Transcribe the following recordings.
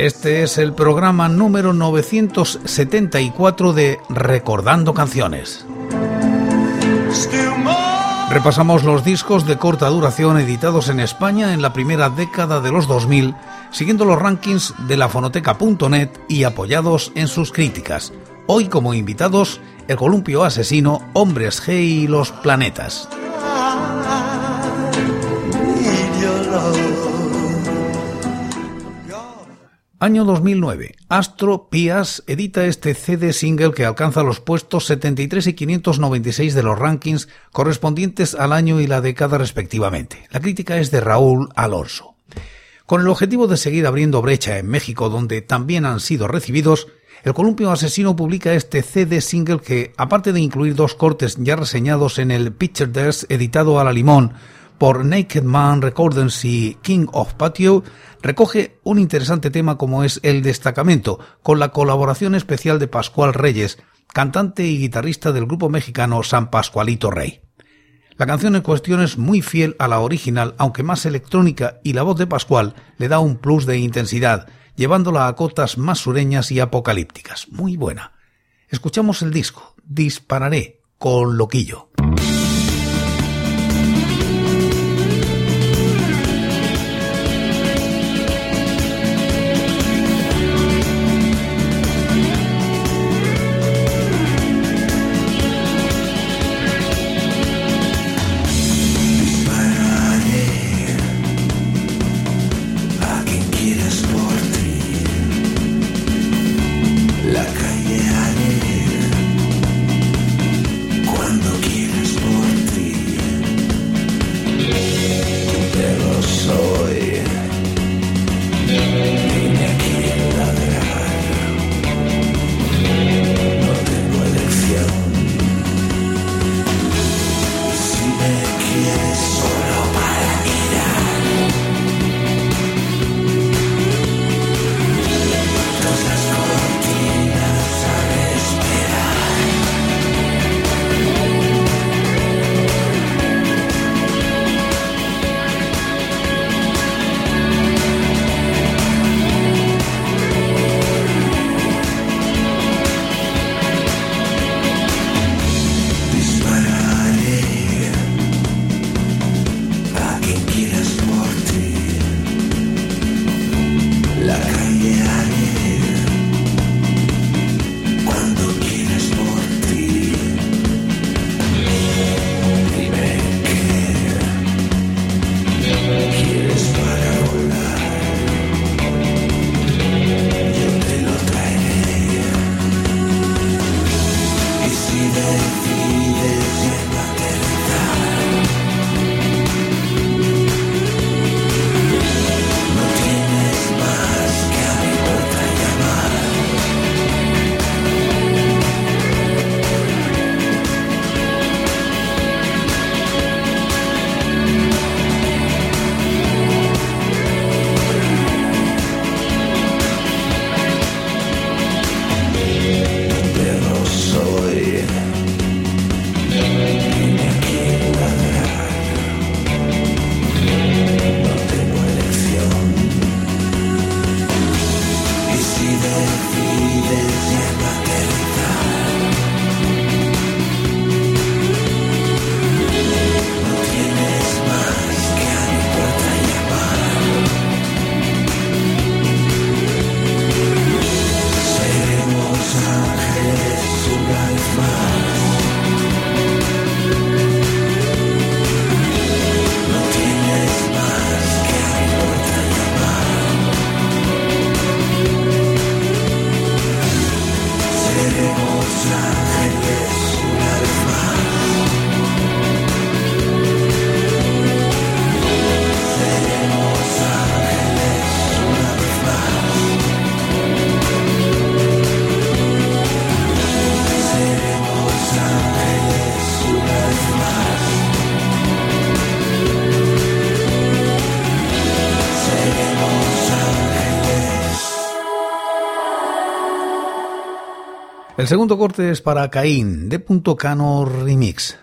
Este es el programa número 974 de Recordando Canciones. Repasamos los discos de corta duración editados en España en la primera década de los 2000, siguiendo los rankings de la fonoteca.net y apoyados en sus críticas. Hoy como invitados, el columpio asesino, Hombres G y los planetas. Año 2009. Astro Pias edita este CD single que alcanza los puestos 73 y 596 de los rankings correspondientes al año y la década respectivamente. La crítica es de Raúl Alonso. Con el objetivo de seguir abriendo brecha en México, donde también han sido recibidos, el Columpio Asesino publica este CD single que, aparte de incluir dos cortes ya reseñados en el Picture Desk editado a la limón, por Naked Man Recordings y King of Patio, recoge un interesante tema como es El Destacamento, con la colaboración especial de Pascual Reyes, cantante y guitarrista del grupo mexicano San Pascualito Rey. La canción en cuestión es muy fiel a la original, aunque más electrónica, y la voz de Pascual le da un plus de intensidad, llevándola a cotas más sureñas y apocalípticas. Muy buena. Escuchamos el disco, Dispararé, con Loquillo. El segundo corte es para Caín, de Punto Cano Remix.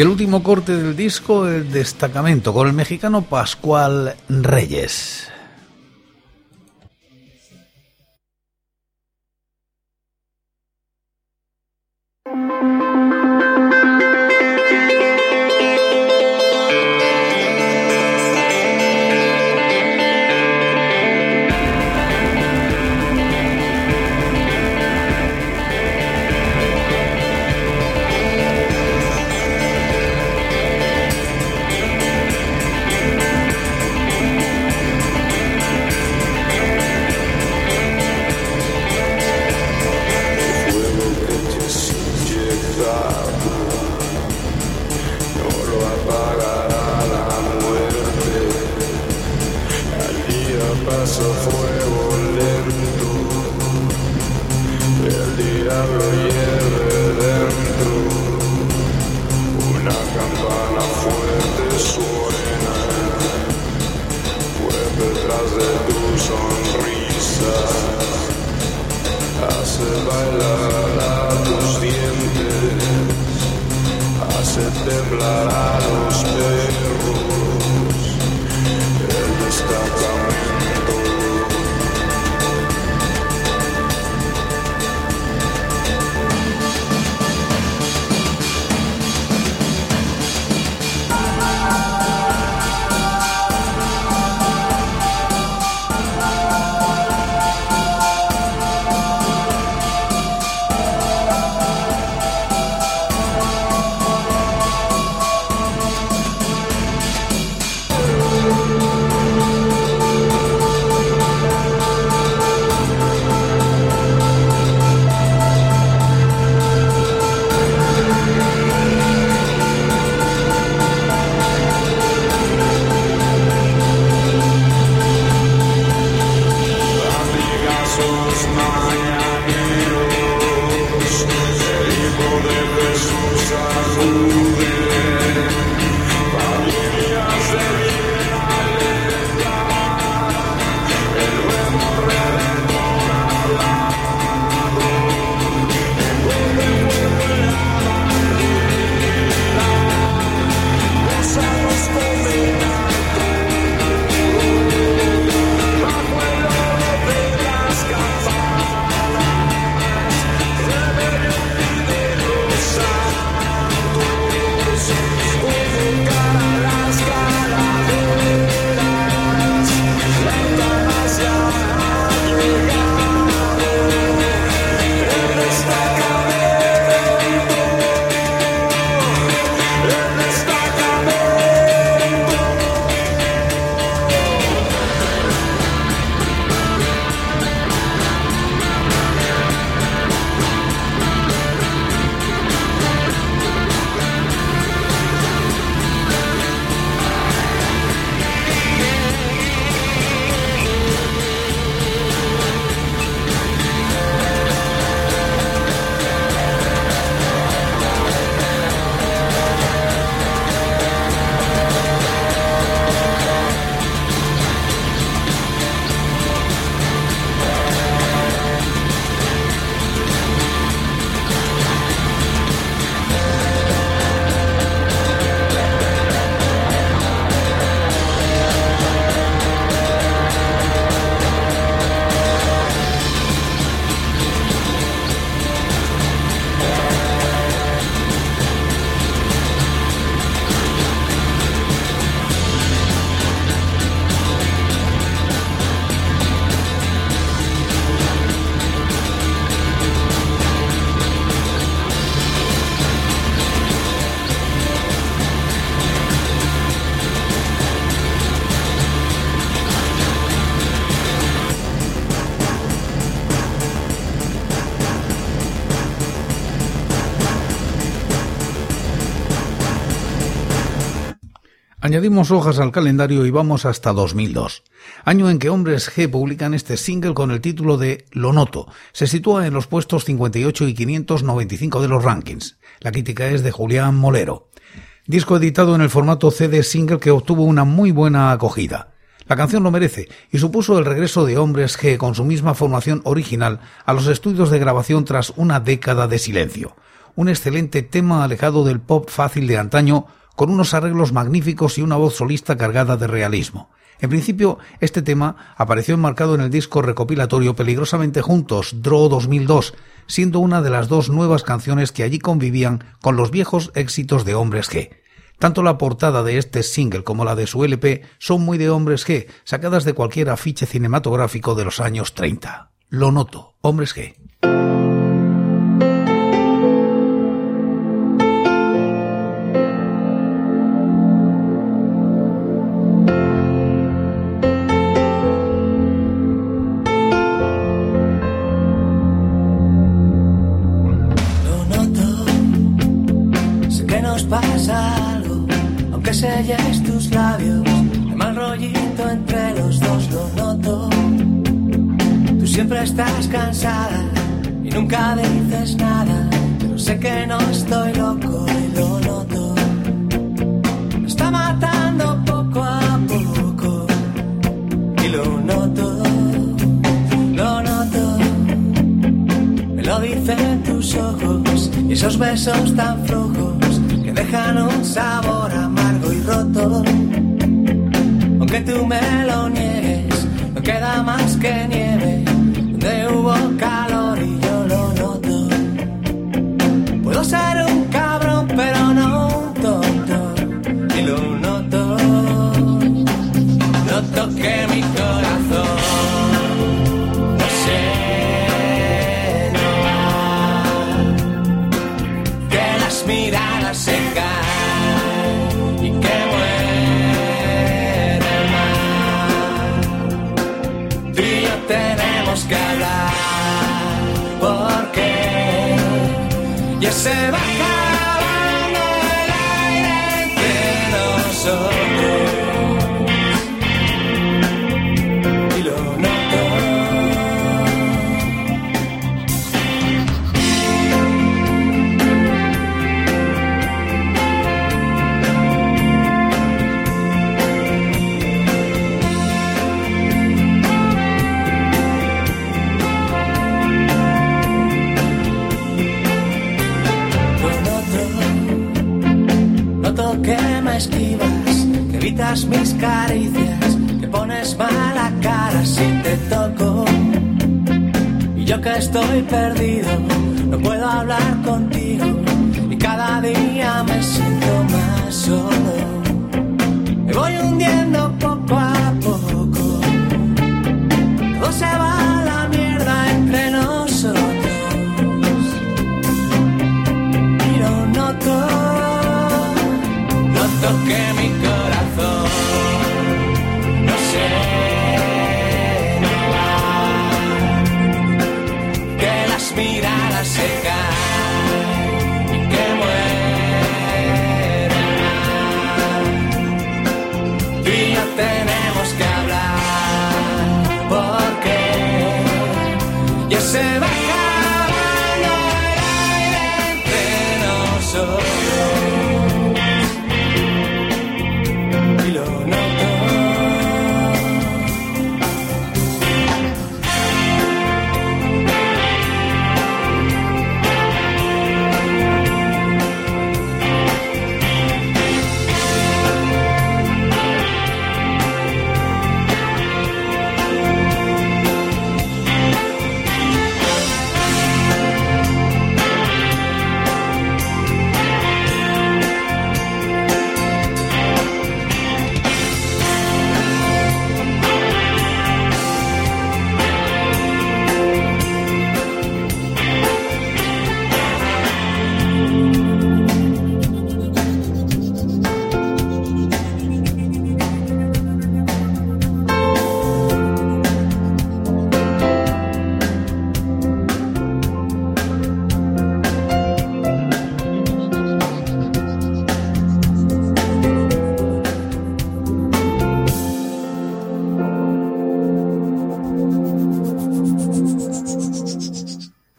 El último corte del disco, el destacamento, con el mexicano Pascual Reyes. se temblará los perros. Él está mañaneros, el Hijo de Jesús acude. Añadimos hojas al calendario y vamos hasta 2002, año en que Hombres G publican este single con el título de Lo Noto. Se sitúa en los puestos 58 y 595 de los rankings. La crítica es de Julián Molero. Disco editado en el formato CD single que obtuvo una muy buena acogida. La canción lo merece y supuso el regreso de Hombres G con su misma formación original a los estudios de grabación tras una década de silencio un excelente tema alejado del pop fácil de antaño, con unos arreglos magníficos y una voz solista cargada de realismo. En principio, este tema apareció enmarcado en el disco recopilatorio Peligrosamente Juntos, Draw 2002, siendo una de las dos nuevas canciones que allí convivían con los viejos éxitos de Hombres G. Tanto la portada de este single como la de su LP son muy de Hombres G, sacadas de cualquier afiche cinematográfico de los años 30. Lo noto, Hombres G. y nunca dices nada, pero sé que no estoy loco y lo noto. Me está matando poco a poco y lo noto, lo noto. Me lo dicen tus ojos y esos besos tan flojos que dejan un sabor amargo y roto. Aunque tú me lo niegues, no queda más que nieve donde hubo calor Puedo ser un cabrón, pero no se va que evitas mis caricias, que pones mala cara si te toco. Y yo que estoy perdido, no puedo hablar contigo, y cada día me siento más solo.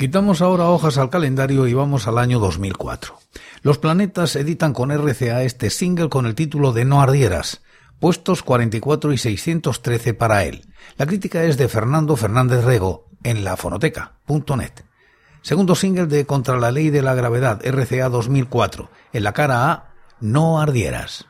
Quitamos ahora hojas al calendario y vamos al año 2004. Los planetas editan con RCA este single con el título de No ardieras, puestos 44 y 613 para él. La crítica es de Fernando Fernández Rego en lafonoteca.net. Segundo single de Contra la Ley de la Gravedad, RCA 2004. En la cara A, No Ardieras.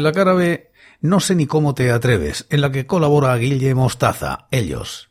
En la cara B, No sé ni cómo te atreves, en la que colabora Guille Mostaza, ellos.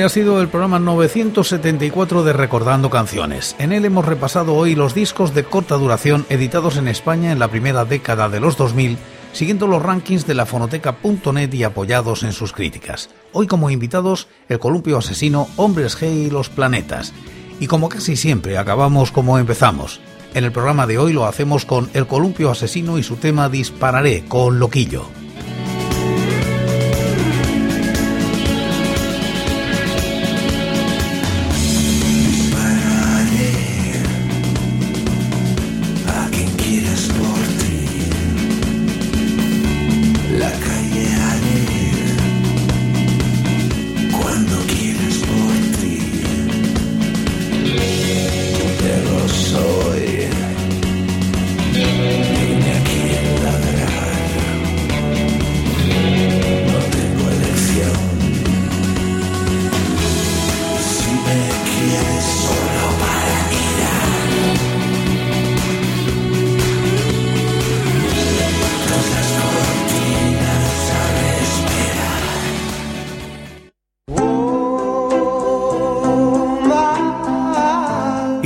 Este ha sido el programa 974 de Recordando Canciones. En él hemos repasado hoy los discos de corta duración editados en España en la primera década de los 2000, siguiendo los rankings de la fonoteca.net y apoyados en sus críticas. Hoy como invitados, el columpio asesino, Hombres G y los planetas. Y como casi siempre, acabamos como empezamos. En el programa de hoy lo hacemos con El columpio asesino y su tema Dispararé con Loquillo.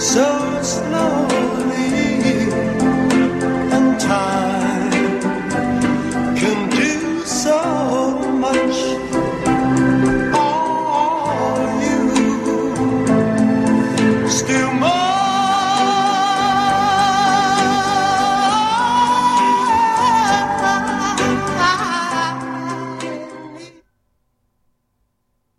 So